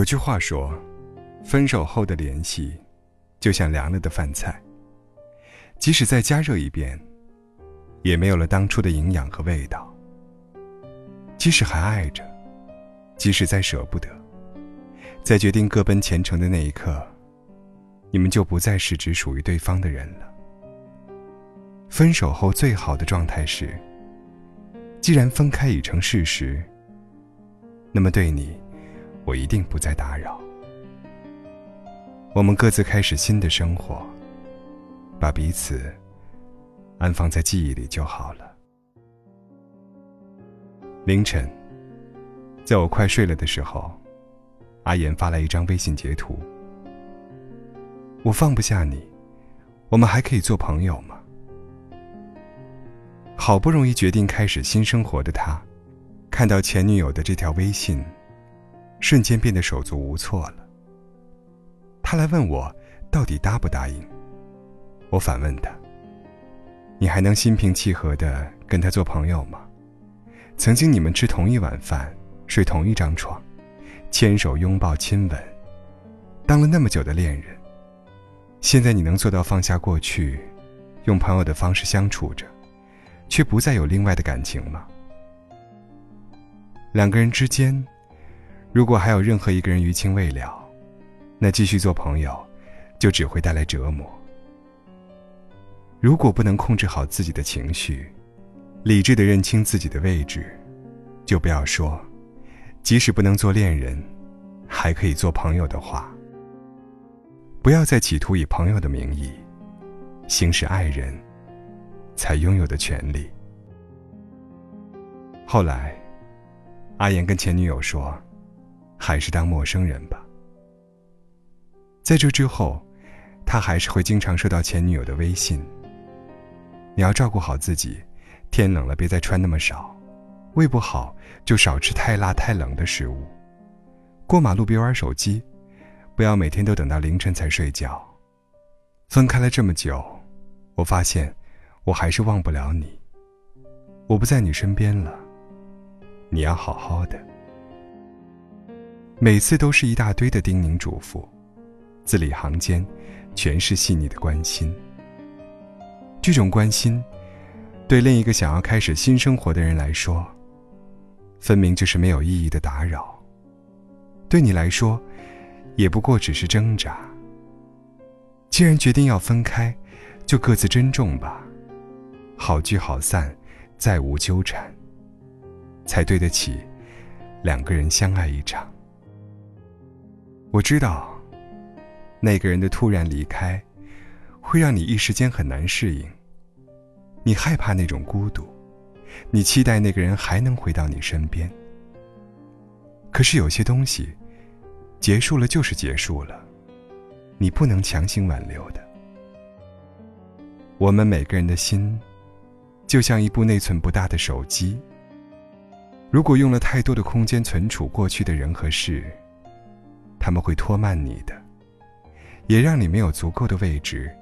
有句话说，分手后的联系，就像凉了的饭菜，即使再加热一遍，也没有了当初的营养和味道。即使还爱着，即使再舍不得，在决定各奔前程的那一刻，你们就不再是只属于对方的人了。分手后最好的状态是，既然分开已成事实，那么对你。我一定不再打扰。我们各自开始新的生活，把彼此安放在记忆里就好了。凌晨，在我快睡了的时候，阿言发来一张微信截图。我放不下你，我们还可以做朋友吗？好不容易决定开始新生活的他，看到前女友的这条微信。瞬间变得手足无措了。他来问我，到底答不答应？我反问他：“你还能心平气和的跟他做朋友吗？曾经你们吃同一碗饭，睡同一张床，牵手拥抱亲吻，当了那么久的恋人，现在你能做到放下过去，用朋友的方式相处着，却不再有另外的感情吗？两个人之间。”如果还有任何一个人余情未了，那继续做朋友，就只会带来折磨。如果不能控制好自己的情绪，理智的认清自己的位置，就不要说，即使不能做恋人，还可以做朋友的话。不要再企图以朋友的名义，行使爱人才拥有的权利。后来，阿言跟前女友说。还是当陌生人吧。在这之后，他还是会经常收到前女友的微信。你要照顾好自己，天冷了别再穿那么少，胃不好就少吃太辣太冷的食物。过马路别玩手机，不要每天都等到凌晨才睡觉。分开了这么久，我发现我还是忘不了你。我不在你身边了，你要好好的。每次都是一大堆的叮咛嘱咐，字里行间，全是细腻的关心。这种关心，对另一个想要开始新生活的人来说，分明就是没有意义的打扰；对你来说，也不过只是挣扎。既然决定要分开，就各自珍重吧，好聚好散，再无纠缠，才对得起两个人相爱一场。我知道，那个人的突然离开，会让你一时间很难适应。你害怕那种孤独，你期待那个人还能回到你身边。可是有些东西，结束了就是结束了，你不能强行挽留的。我们每个人的心，就像一部内存不大的手机，如果用了太多的空间存储过去的人和事。他们会拖慢你的，也让你没有足够的位置，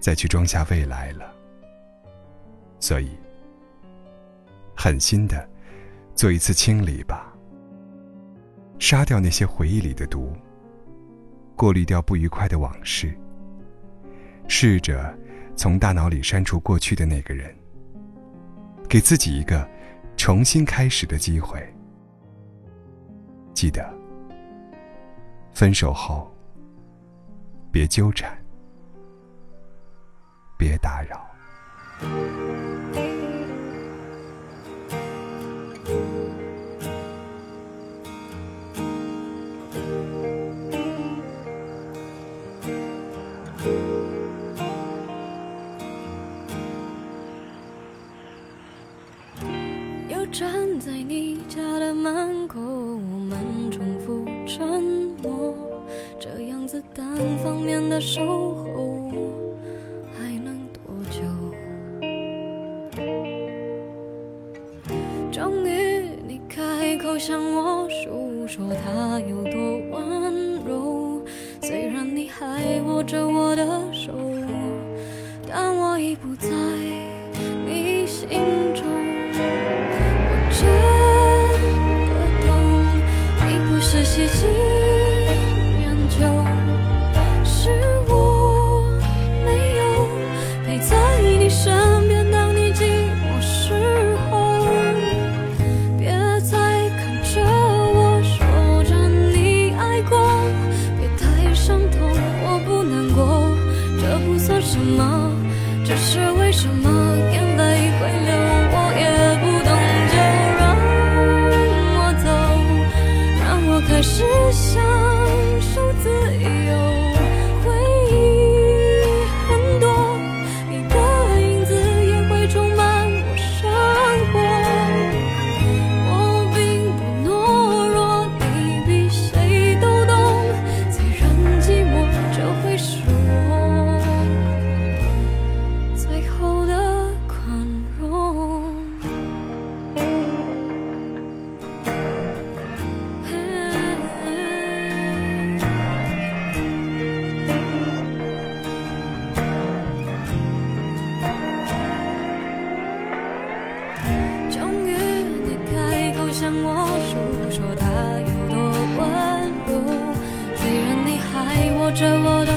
再去装下未来了。所以，狠心的做一次清理吧，杀掉那些回忆里的毒，过滤掉不愉快的往事，试着从大脑里删除过去的那个人，给自己一个重新开始的机会。记得。分手后，别纠缠，别打扰。守候还能多久？终于你开口向我诉说他有多温柔，虽然你还握着我的手，但我已不在你心中。握着我的。